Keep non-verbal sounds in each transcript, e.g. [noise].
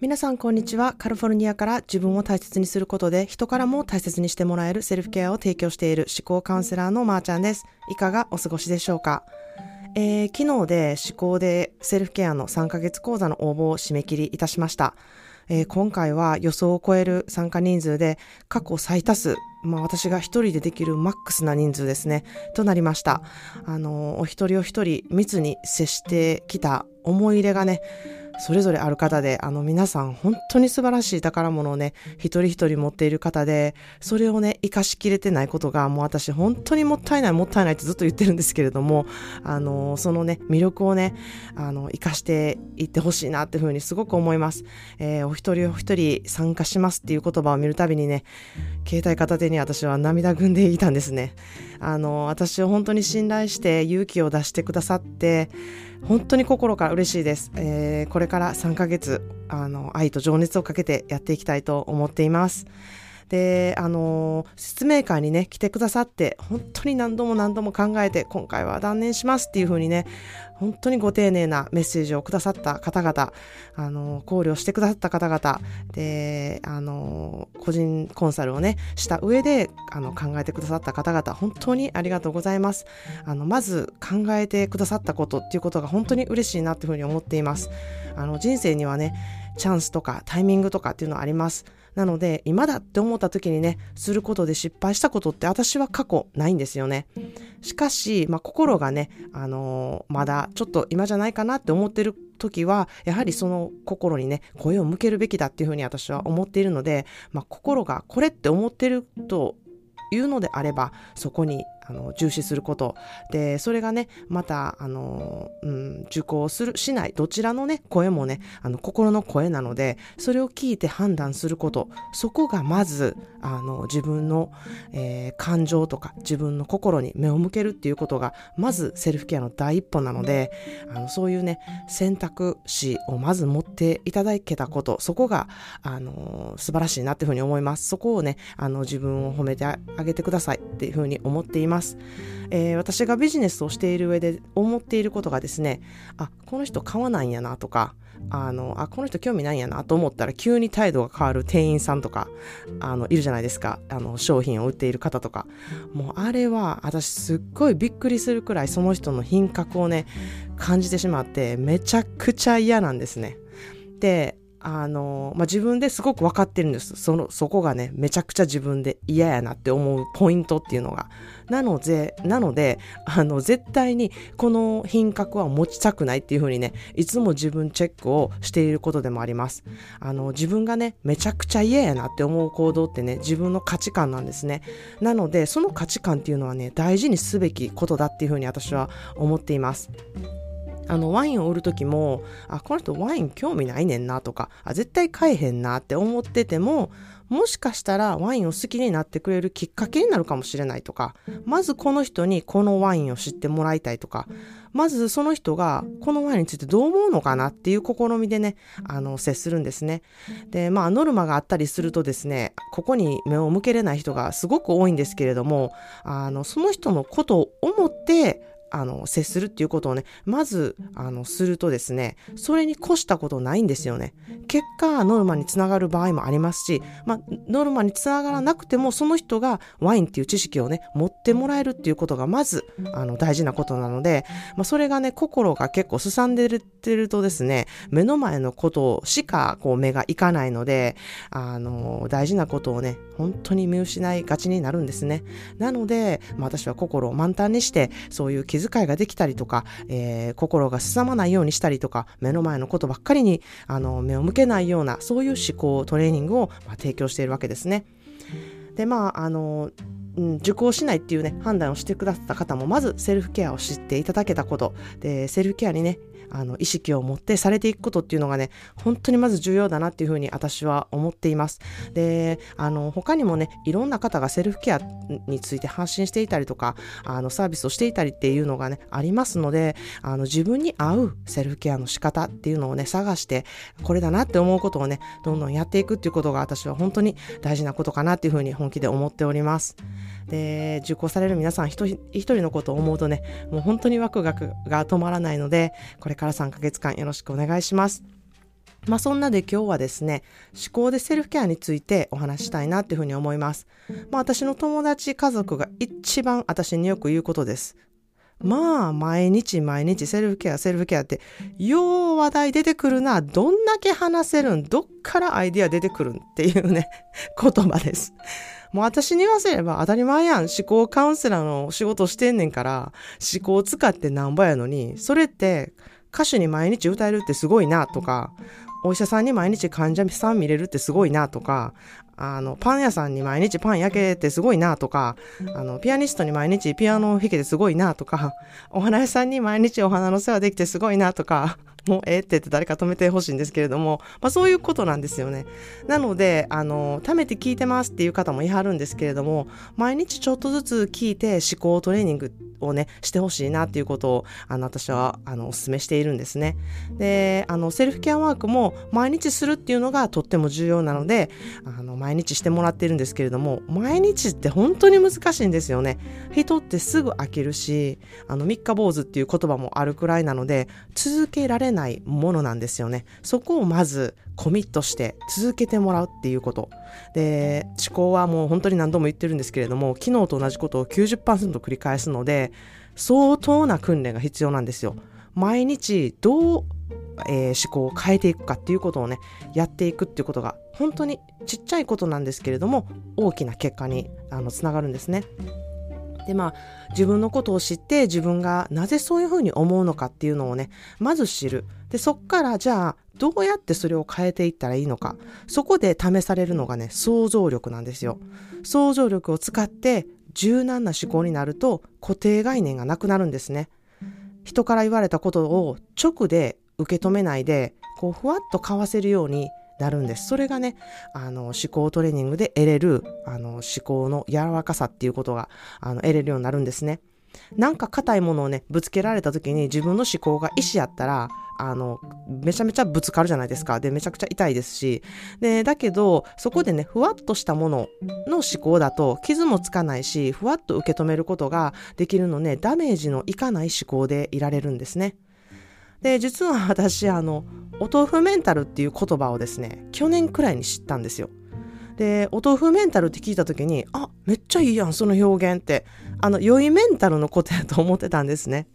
皆さんこんにちは。カリフォルニアから自分を大切にすることで人からも大切にしてもらえるセルフケアを提供している思考カウンセラーのまーちゃんです。いかがお過ごしでしょうか？えー、昨日で思考でセルフケアの3ヶ月講座の応募を締め切りいたしました。えー、今回は予想を超える参加人数で過去最多数、まあ私が一人でできるマックスな人数ですね、となりました。あの、お一人お一人密に接してきた思い入れがね、それぞれある方で、あの皆さん本当に素晴らしい宝物をね、一人一人持っている方で、それをね、活かしきれてないことが、もう私本当にもったいないもったいないってずっと言ってるんですけれども、あの、そのね、魅力をね、あの、活かしていってほしいなっていうふうにすごく思います。えー、お一人お一人参加しますっていう言葉を見るたびにね、携帯片手に私は涙ぐんでいたんですね。あの、私を本当に信頼して勇気を出してくださって、本当に心から嬉しいです。えー、これから3ヶ月、あの、愛と情熱をかけてやっていきたいと思っています。で、あの説明会にね、来てくださって、本当に何度も何度も考えて、今回は断念しますっていうふうにね、本当にご丁寧なメッセージをくださった方々、あの、考慮してくださった方々、で、あの、個人コンサルをね、した上で、あの、考えてくださった方々、本当にありがとうございます。あの、まず考えてくださったことっていうことが本当に嬉しいなっていうふうに思っています。あの、人生にはね、チャンスとかタイミングとかっていうのはあります。なので、今だって思った時にね、することで失敗したことって私は過去ないんですよね。しかし、まあ、心がね、あのー、まだちょっと今じゃないかなって思ってる時は、やはりその心にね、声を向けるべきだっていうふうに私は思っているので、まあ、心がこれって思ってるというのであれば、そこにあの重視すること。でそれがねまたあの、うん、受講するしないどちらのね声もねあの心の声なのでそれを聞いて判断すること。そこがまずあの自分の、えー、感情とか自分の心に目を向けるっていうことがまずセルフケアの第一歩なのであのそういうね選択肢をまず持っていただけたこと。そこがあの素晴らしいなっていうふうに思います。そこをねあの自分を褒めてあげてくださいっていうふうに思っています。ます。えー、私がビジネスをしている上で思っていることがですね、あ、この人買わないんやなとか、あの、あ、この人興味ないんやなと思ったら急に態度が変わる店員さんとか、あの、いるじゃないですか。あの、商品を売っている方とか。もうあれは、私すっごいびっくりするくらいその人の品格をね、感じてしまって、めちゃくちゃ嫌なんですね。で、あの、まあ、自分ですごく分かってるんです。その、そこがね、めちゃくちゃ自分で嫌やなって思うポイントっていうのが。なので、なので、あの、絶対にこの品格は持ちたくないっていうふうにね、いつも自分チェックをしていることでもあります。あの、自分がね、めちゃくちゃ嫌やなって思う行動ってね、自分の価値観なんですね。なので、その価値観っていうのはね、大事にすべきことだっていうふうに私は思っています。あの、ワインを売るときも、あ、この人ワイン興味ないねんなとか、あ、絶対買えへんなって思ってても、もしかしたらワインを好きになってくれるきっかけになるかもしれないとか、まずこの人にこのワインを知ってもらいたいとか、まずその人がこのワインについてどう思うのかなっていう試みでね、あの、接するんですね。で、まあ、ノルマがあったりするとですね、ここに目を向けれない人がすごく多いんですけれども、あの、その人のことを思って、あの、接するっていうことをね、まず、あの、するとですね、それに越したことないんですよね。結果、ノルマにつながる場合もありますし、まあ、ノルマにつながらなくても、その人がワインっていう知識をね、持ってもらえるっていうことが、まず、あの、大事なことなので、まあ、それがね、心が結構すさんでるってるとですね、目の前のことしか、こう、目がいかないので、あの、大事なことをね、本当に見失いがちになるんですね。なので、まあ、私は心を満タンにして、そういう気気遣いができたりとか、えー、心がすさまないようにしたりとか、目の前のことばっかりに、あの、目を向けないような、そういう思考、トレーニングを、まあ、提供しているわけですね。で、まあ、あの、受講しないっていうね、判断をしてくださった方も、まずセルフケアを知っていただけたこと、で、セルフケアにね、あの、意識を持ってされていくことっていうのがね、本当にまず重要だなっていうふうに私は思っています。で、あの、他にもね、いろんな方がセルフケアについて発信していたりとか、あの、サービスをしていたりっていうのがね、ありますので、あの、自分に合うセルフケアの仕方っていうのをね、探して、これだなって思うことをね、どんどんやっていくっていうことが私は本当に大事なことかなっていうふうに本気で思っております。で、受講される皆さん一人一人のことを思うとね、もう本当にワクワクが止まらないので、これから3ヶ月間よろしくお願いします。まあそんなで今日はですね、思考でセルフケアについてお話したいなっていうふうに思います。まあ私の友達家族が一番私によく言うことです。まあ、毎日毎日セルフケア、セルフケアって、よう話題出てくるな。どんだけ話せるんどっからアイディア出てくるんっていうね、[laughs] 言葉です。もう私に言わせれば当たり前やん。思考カウンセラーの仕事してんねんから、思考使ってなんぼやのに、それって歌手に毎日歌えるってすごいなとか、お医者さんに毎日患者さん見れるってすごいなとか、あの、パン屋さんに毎日パン焼けてすごいなとか、あの、ピアニストに毎日ピアノを弾けてすごいなとか、お花屋さんに毎日お花の世話できてすごいなとか、もうええって言って誰か止めてほしいんですけれども、まあそういうことなんですよね。なので、あの、貯めて聞いてますっていう方もいはるんですけれども、毎日ちょっとずつ聞いて思考トレーニングをね、してほしいなっていうことを、あの、私は、あの、お勧めしているんですね。で、あの、セルフケアワークも毎日するっていうのがとっても重要なので、あの、毎毎日してもらってるんですけれども、毎日って本当に難しいんですよね。人ってすぐ飽きるし、あの、三日坊主っていう言葉もあるくらいなので、続けられないものなんですよね。そこをまずコミットして続けてもらうっていうこと。で、思考はもう本当に何度も言ってるんですけれども、昨日と同じことを90%繰り返すので、相当な訓練が必要なんですよ。毎日どう、えー、思考を変えていくかっていうことをね、やっていくっていうことが本当にちっちゃいことなんですけれども、大きな結果にあのつながるんですね。でまあ自分のことを知って自分がなぜそういうふうに思うのかっていうのをねまず知る。でそっからじゃあどうやってそれを変えていったらいいのか。そこで試されるのがね想像力なんですよ。想像力を使って柔軟な思考になると固定概念がなくなるんですね。人から言われたことを直で受け止めないでこうふわっと交わせるようになるんです。それがね、あの、思考トレーニングで得れる、あの、思考の柔らかさっていうことが、あの、得れるようになるんですね。なんか硬いものをね、ぶつけられた時に自分の思考が意志やったら、あの、めちゃめちゃぶつかるじゃないですか。で、めちゃくちゃ痛いですし。で、だけど、そこでね、ふわっとしたものの思考だと、傷もつかないし、ふわっと受け止めることができるのね、ダメージのいかない思考でいられるんですね。で、実は私、あの、お豆腐メンタルっていう言葉をですね、去年くらいに知ったんですよ。で、お豆腐メンタルって聞いた時に、あ、めっちゃいいやん、その表現って。あの、良いメンタルのことやと思ってたんですね。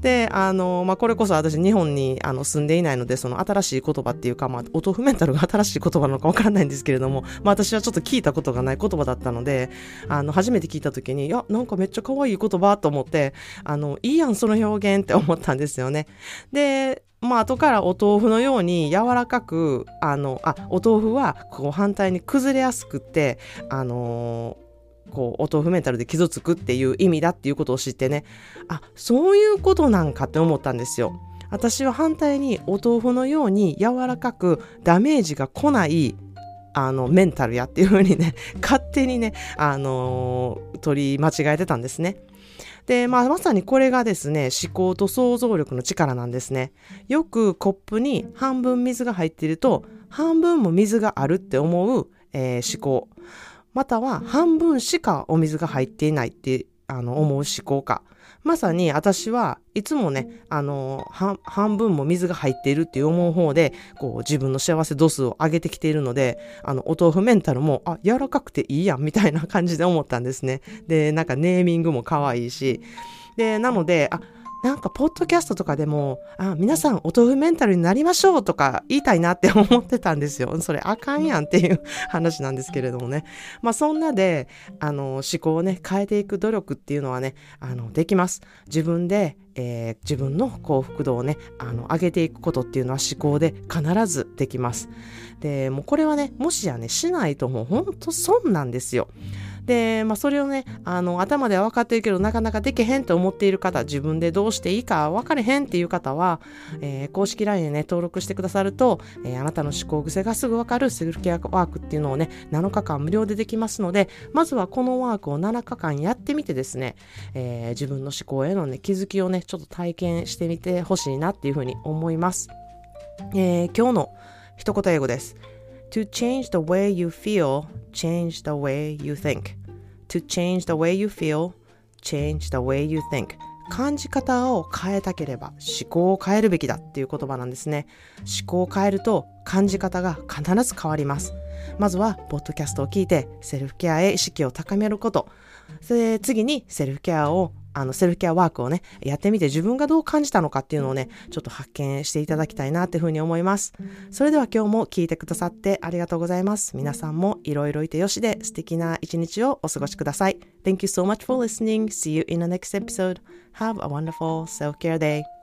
で、あの、まあ、これこそ私日本にあの住んでいないので、その新しい言葉っていうか、まあ、お豆腐メンタルが新しい言葉なのかわからないんですけれども、まあ、私はちょっと聞いたことがない言葉だったので、あの、初めて聞いた時に、いや、なんかめっちゃ可愛い言葉と思って、あの、いいやん、その表現って思ったんですよね。で、まあ、後からお豆腐のように柔らかく、あの、あ、お豆腐は、こう反対に崩れやすくって、あの、こう、お豆腐メンタルで傷つくっていう意味だっていうことを知ってね、あ、そういうことなんかって思ったんですよ。私は反対にお豆腐のように柔らかくダメージが来ないあの、メンタルやっていうふうにね、[laughs] 勝手にね、あのー、取り間違えてたんですね。で、まあ、まさにこれがですね、思考と想像力の力なんですね。よくコップに半分水が入っていると、半分も水があるって思う、えー、思考。または半分しかお水が入っていないってあの思う思考か。まさに私はいつもね、あの、半分も水が入っているっていう思う方で、こう自分の幸せ度数を上げてきているので、あの、お豆腐メンタルも、あ、柔らかくていいやんみたいな感じで思ったんですね。で、なんかネーミングも可愛いし。で、なので、あ、なんか、ポッドキャストとかでも、あ、皆さん、お豆腐メンタルになりましょうとか言いたいなって思ってたんですよ。それあかんやんっていう [laughs] 話なんですけれどもね。まあ、そんなで、あの、思考をね、変えていく努力っていうのはね、あの、できます。自分で、えー、自分の幸福度をね、あの、上げていくことっていうのは思考で必ずできます。で、もうこれはね、もしやね、しないともうほんと損なんですよ。で、まあ、それをね、あの、頭では分かってるけど、なかなかできへんと思っている方、自分でどうしていいか分かれへんっていう方は、えー、公式 LINE でね、登録してくださると、えー、あなたの思考癖がすぐ分かるセルフケアワークっていうのをね、7日間無料でできますので、まずはこのワークを7日間やってみてですね、えー、自分の思考へのね、気づきをね、ちょっと体験してみてほしいなっていうふうに思います。えー、今日の一言英語です。To change the way you feel, change the way you think. To change the way you feel, change the way you think. 感じ方を変えたければ思考を変えるべきだっていう言葉なんですね。思考を変えると感じ方が必ず変わります。まずは、ポッドキャストを聞いて、セルフケアへ意識を高めること。次に、セルフケアをあの、セルフケアワークをね、やってみて自分がどう感じたのかっていうのをね、ちょっと発見していただきたいなっていうふうに思います。それでは今日も聞いてくださってありがとうございます。皆さんもいろいろいてよしで素敵な一日をお過ごしください。Thank you so much for listening. See you in the next episode. Have a wonderful self-care day.